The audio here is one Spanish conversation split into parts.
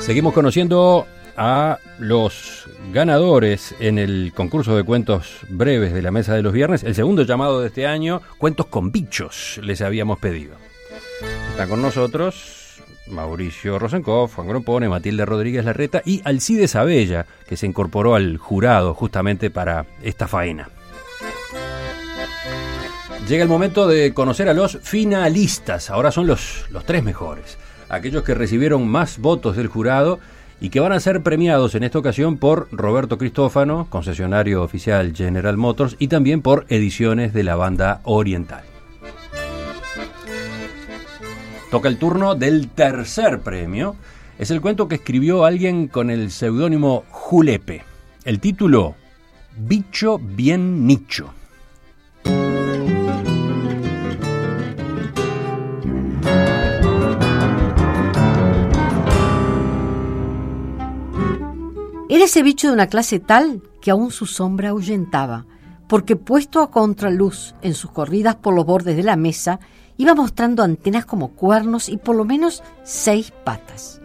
Seguimos conociendo a los ganadores en el concurso de cuentos breves de la Mesa de los Viernes, el segundo llamado de este año, Cuentos con Bichos, les habíamos pedido. Están con nosotros Mauricio Rosenkopf, Juan Grompone, Matilde Rodríguez Larreta y Alcides Abella, que se incorporó al jurado justamente para esta faena. Llega el momento de conocer a los finalistas, ahora son los, los tres mejores, aquellos que recibieron más votos del jurado y que van a ser premiados en esta ocasión por Roberto Cristófano, concesionario oficial General Motors, y también por ediciones de la banda oriental. Toca el turno del tercer premio. Es el cuento que escribió alguien con el seudónimo Julepe. El título, Bicho bien nicho. Era ese bicho de una clase tal que aún su sombra ahuyentaba, porque puesto a contraluz en sus corridas por los bordes de la mesa, iba mostrando antenas como cuernos y por lo menos seis patas.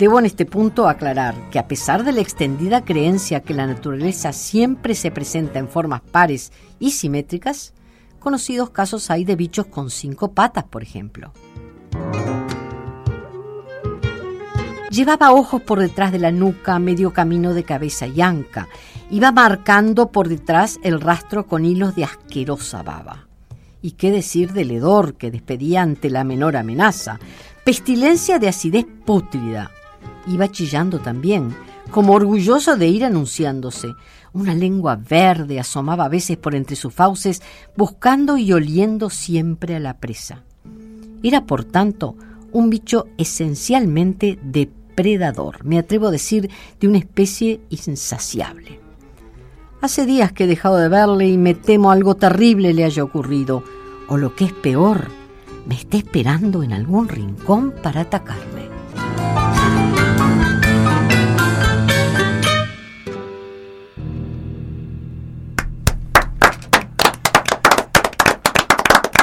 Debo en este punto aclarar que a pesar de la extendida creencia que la naturaleza siempre se presenta en formas pares y simétricas, conocidos casos hay de bichos con cinco patas, por ejemplo. Llevaba ojos por detrás de la nuca, medio camino de cabeza y anca. Iba marcando por detrás el rastro con hilos de asquerosa baba. Y qué decir del hedor que despedía ante la menor amenaza. Pestilencia de acidez pútrida. Iba chillando también, como orgulloso de ir anunciándose. Una lengua verde asomaba a veces por entre sus fauces, buscando y oliendo siempre a la presa. Era, por tanto, un bicho esencialmente de predador, me atrevo a decir de una especie insaciable. Hace días que he dejado de verle y me temo algo terrible le haya ocurrido, o lo que es peor, me está esperando en algún rincón para atacarme.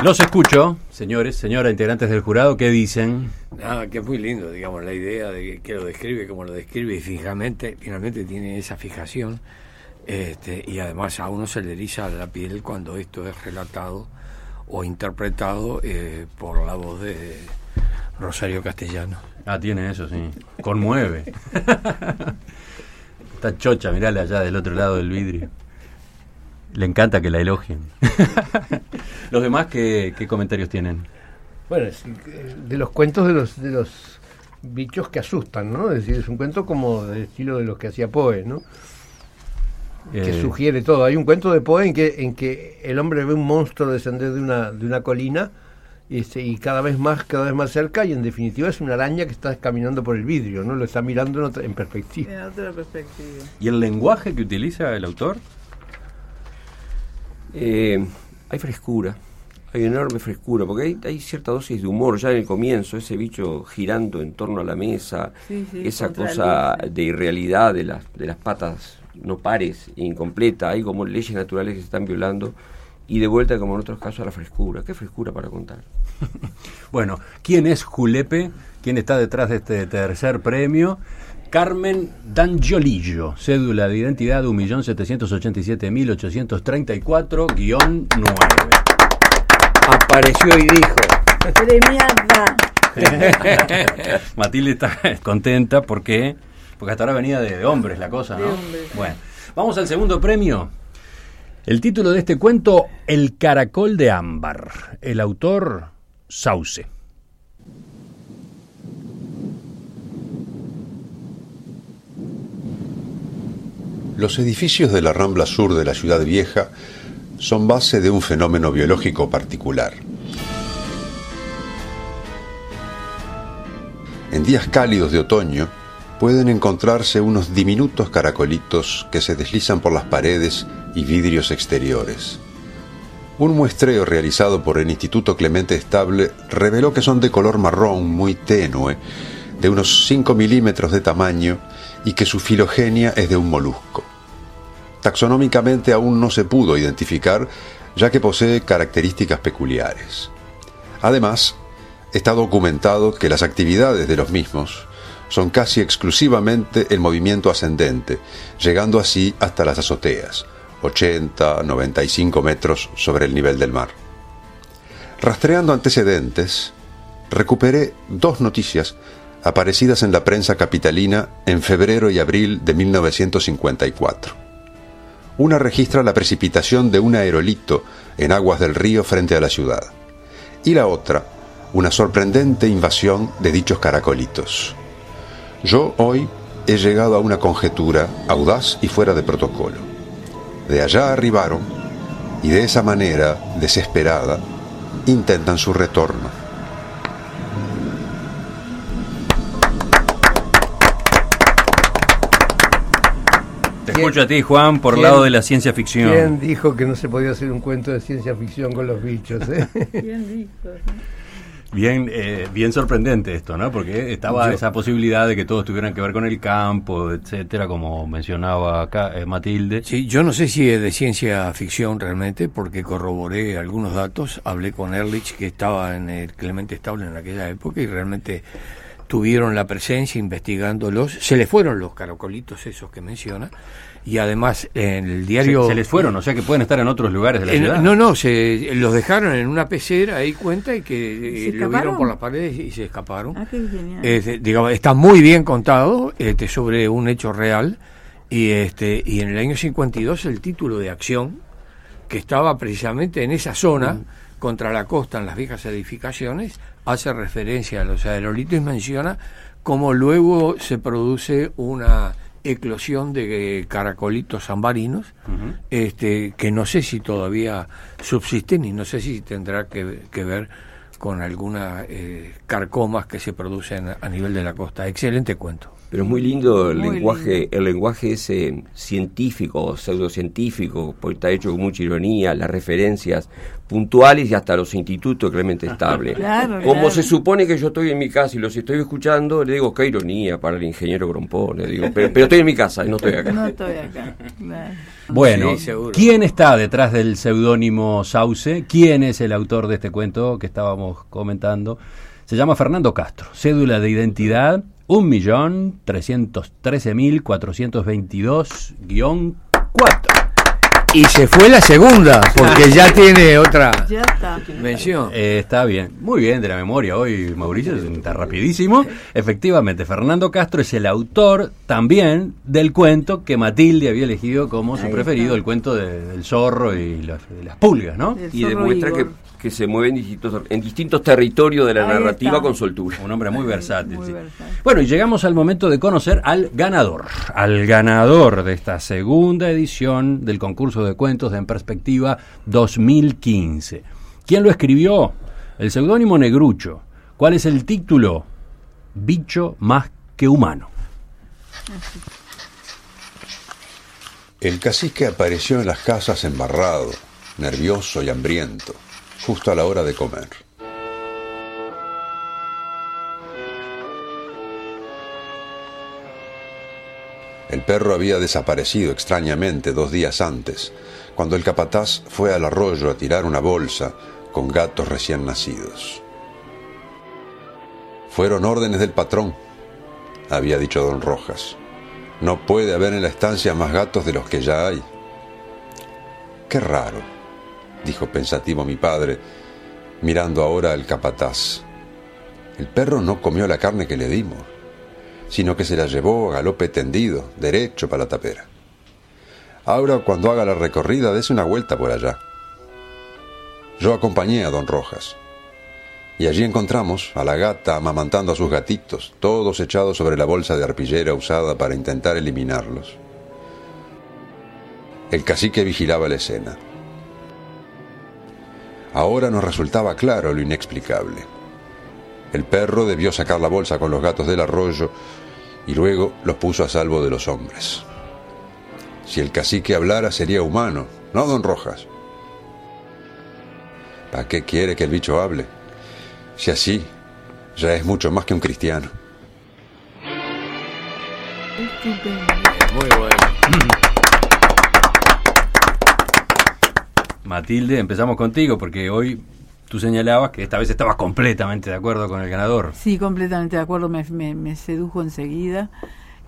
Los escucho, señores, señora, integrantes del jurado, ¿qué dicen? Nada, que es muy lindo, digamos, la idea de que lo describe como lo describe y fijamente, finalmente tiene esa fijación. Este, y además a uno se le eriza la piel cuando esto es relatado o interpretado eh, por la voz de Rosario Castellano. Ah, tiene eso, sí. Conmueve. Está chocha, mirale allá del otro lado del vidrio. Le encanta que la elogien. ¿Los demás qué, qué comentarios tienen? Bueno, es, eh, de los cuentos de los de los bichos que asustan, ¿no? Es decir, es un cuento como del estilo de los que hacía Poe, ¿no? Que Eh, sugiere todo. Hay un cuento de Poe en que, en que el hombre ve un monstruo descender de una, de una colina y, este, y cada vez más, cada vez más cerca, y en definitiva es una araña que está caminando por el vidrio, ¿no? Lo está mirando en, otra- en perspectiva. En otra perspectiva. ¿Y el lenguaje que utiliza el autor? Eh, hay frescura, hay enorme frescura, porque hay, hay cierta dosis de humor ya en el comienzo, ese bicho girando en torno a la mesa, Sí, sí, esa cosa de irrealidad de las, de las patas no pares, incompleta, hay como leyes naturales que se están violando, y de vuelta, como en otros casos, a la frescura. ¿Qué frescura para contar? Bueno, ¿quién es Julepe? ¿Quién está detrás de este tercer premio? Carmen Dangiolillo, cédula de identidad 1.787.834-9. Apareció y dijo. Premiada. Matilde está contenta porque, porque hasta ahora venía de, de hombres la cosa, ¿no? De hombres. Bueno, vamos al segundo premio. El título de este cuento, El caracol de ámbar. El autor, Sauce. Los edificios de la rambla sur de la ciudad vieja son base de un fenómeno biológico particular. En días cálidos de otoño pueden encontrarse unos diminutos caracolitos que se deslizan por las paredes y vidrios exteriores. Un muestreo realizado por el Instituto Clemente Estable reveló que son de color marrón muy tenue, de unos 5 milímetros de tamaño y que su filogenia es de un molusco. taxonómicamente aún no se pudo identificar, ya que posee características peculiares. Además, está documentado que las actividades de los mismos son casi exclusivamente el movimiento ascendente, llegando así hasta las azoteas, 80-95 metros sobre el nivel del mar. Rastreando antecedentes, recuperé dos noticias aparecidas en la prensa capitalina en febrero y abril de 1954. Una registra la precipitación de un aerolito en aguas del río frente a la ciudad, y la otra, una sorprendente invasión de dichos caracolitos. Yo hoy he llegado a una conjetura audaz y fuera de protocolo. De allá arribaron y de esa manera, desesperada, intentan su retorno. Te escucho a ti, Juan, por el ¿Quién- lado de la ciencia ficción. ¿Quién dijo que no se podía hacer un cuento de ciencia ficción con los bichos? eh? Bien dicho. Bien, eh, bien sorprendente esto, ¿no? Porque estaba Yo- esa posibilidad de que todos tuvieran que ver con el campo, etcétera, como mencionaba acá eh, Matilde. Sí, yo no sé si es de ciencia ficción realmente, porque corroboré algunos datos, hablé con Ehrlich, que estaba en el Clemente Stable en aquella época, y realmente tuvieron la presencia investigándolos, se les fueron los caracolitos esos que menciona, y además en el diario... se les fueron, o sea que pueden estar en otros lugares de la ciudad. no, no, se los dejaron en una pecera, ahí cuenta, y que eh, ¿Se lo vieron escaparon? por las paredes y se escaparon. Ah, qué genial. Este, digamos, está muy bien contado este, sobre un hecho real y este y en el año 52 el título de acción que estaba precisamente en esa zona contra la costa en las viejas edificaciones hace referencia a los aerolitos y menciona cómo luego se produce una eclosión de eh, caracolitos zambarinos este que no sé si todavía subsisten y no sé si tendrá que, que ver con algunas eh, carcomas que se producen a nivel de la costa. Excelente cuento. Pero es muy lindo el Muy lenguaje, lindo. el lenguaje ese científico, pseudocientífico, porque está hecho con mucha ironía, las referencias puntuales y hasta los institutos Clemente Estable. Claro, Como claro. se supone que yo estoy en mi casa y los estoy escuchando, le digo, qué ironía para el ingeniero Grompón, le digo, pero, pero estoy en mi casa y no estoy acá. No estoy acá. Claro. Bueno, Sí. ¿quién está detrás del seudónimo Sauce? ¿Quién es el autor de este cuento que estábamos comentando? Se llama Fernando Castro. Cédula de identidad 1.313.422-4. Y se fue la segunda, porque ya tiene otra Ya está. mención. Eh, está bien, muy bien de la memoria hoy, Mauricio, está rapidísimo. Efectivamente, Fernando Castro es el autor también del cuento que Matilde había elegido como su Ahí preferido, está. el cuento de- del zorro y las, de las pulgas, ¿no? El Y demuestra Igor. que se mueve en distintos, en distintos territorios de la Ahí narrativa está. con soltura. Un hombre muy versátil. Muy sí. versátil. Bueno, y llegamos al momento de conocer al ganador, al ganador de esta segunda edición del concurso de cuentos de En Perspectiva 2015. ¿Quién lo escribió? El seudónimo Negrucho. ¿Cuál es el título? Bicho más que humano. El cacique apareció en las casas embarrado, nervioso y hambriento, justo a la hora de comer. El perro había desaparecido extrañamente dos días antes, cuando el capataz fue al arroyo a tirar una bolsa con gatos recién nacidos. Fueron órdenes del patrón, había dicho don Rojas. No puede haber en la estancia más gatos de los que ya hay. Qué raro, dijo pensativo mi padre, mirando ahora al capataz. El perro no comió la carne que le dimos, sino que se la llevó a galope tendido, derecho para la tapera. Ahora, cuando haga la recorrida, dése una vuelta por allá. Yo acompañé a don Rojas. Y allí encontramos a la gata amamantando a sus gatitos, todos echados sobre la bolsa de arpillera usada para intentar eliminarlos. El cacique vigilaba la escena. Ahora nos resultaba claro lo inexplicable. El perro debió sacar la bolsa con los gatos del arroyo y luego los puso a salvo de los hombres. Si el cacique hablara sería humano, no don Rojas. ¿Para qué quiere que el bicho hable? Si así, ya es mucho más que un cristiano. Muy bueno. Matilde, empezamos contigo porque hoy tú señalabas que esta vez estabas completamente de acuerdo con el ganador. Sí, completamente de acuerdo, me, me, me sedujo enseguida.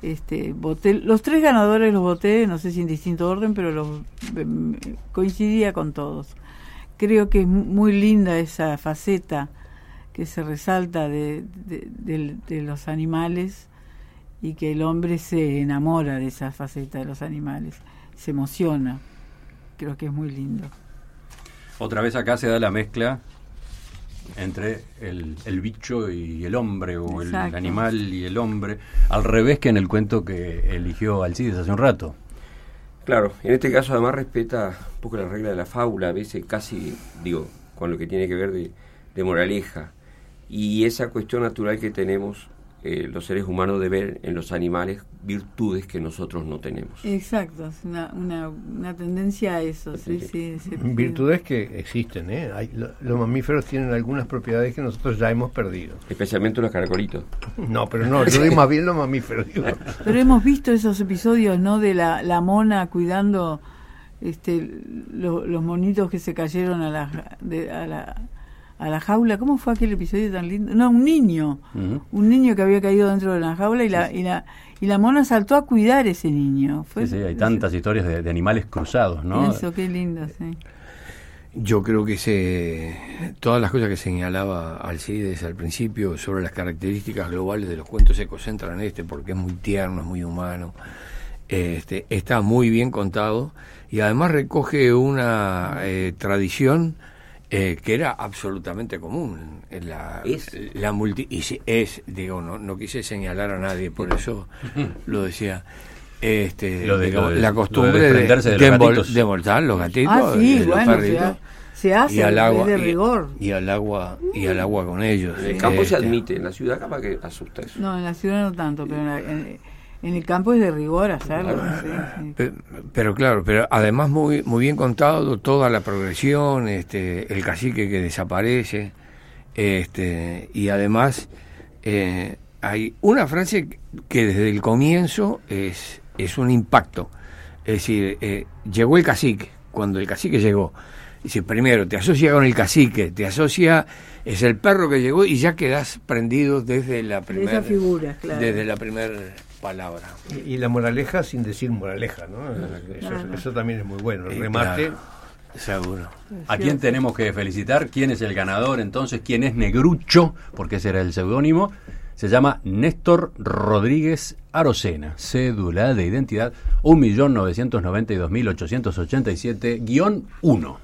Este, voté, los tres ganadores los voté, no sé si en distinto orden, pero los em, coincidía con todos. Creo que es muy linda esa faceta que se resalta de, de los animales y que el hombre se enamora de esa faceta de los animales, se emociona. Creo que es muy lindo. Otra vez acá se da la mezcla entre el, el bicho y el hombre, o el animal y el hombre, al revés que en el cuento que eligió Alcides hace un rato. Claro, en este caso además respeta un poco la regla de la fábula, a veces casi, digo, con lo que tiene que ver de, de moraleja. Y esa cuestión natural que tenemos eh, los seres humanos de ver en los animales virtudes que nosotros no tenemos. Exacto, es una, una, una tendencia a eso. Sí, sí, sí, Virtudes que existen, ¿eh? Hay, lo- los mamíferos tienen algunas propiedades que nosotros ya hemos perdido. Especialmente los caracolitos. No, pero no, yo digo más bien los mamíferos. digo. Pero hemos visto esos episodios, ¿no? De la, la mona cuidando este, lo- los monitos que se cayeron a la, de- a la a la jaula. ¿Cómo fue aquel episodio tan lindo? No, un niño. Un niño que había caído dentro de la jaula y la, y la, y la mona saltó a cuidar ese niño. Fue, Sí, sí, hay tantas historias de, de animales cruzados, ¿no? Eso, qué lindo, sí. Yo creo que se, todas las cosas que señalaba Alcides al principio sobre las características globales de los cuentos se concentran en este porque es muy tierno, es muy humano. Este, está muy bien contado y además recoge una eh, tradición eh, que era absolutamente común. En la, Es. la multi, y sí, es, digo, no, no quise señalar a nadie, por eso lo decía. Este, Lo de- digamos, lo de- la lo de costumbre de, desprenderse de de los gatitos. de envoltar los gatitos, Ah, sí, los bueno, se, perritos se hace y al agua de y- rigor. Y, al agua y al agua con ellos En el campo se Este, admite, en la ciudad capaz que asusta eso. No, en la ciudad no tanto, pero en, la- en- en el campo es de rigor hacerlo. sí, sí. pe- pero claro pero además muy muy bien contado toda la progresión este el cacique que desaparece este y además eh, hay una frase que desde el comienzo es es un impacto es decir eh, llegó el cacique cuando el cacique llegó Dice, primero, te asocia con el cacique, te asocia, es el perro que llegó y ya quedas prendido desde la primera esa figura, claro. desde la primera palabra. Y, y la moraleja sin decir moraleja, ¿no? Eso, Claro. eso también es muy bueno. El Eh, remate. claro, seguro. ¿A quién tenemos que felicitar? ¿Quién es el ganador entonces? ¿Quién es Negrucho? Porque ese era el seudónimo. Se llama Néstor Rodríguez Arocena. Cédula de identidad 1.992.887-1.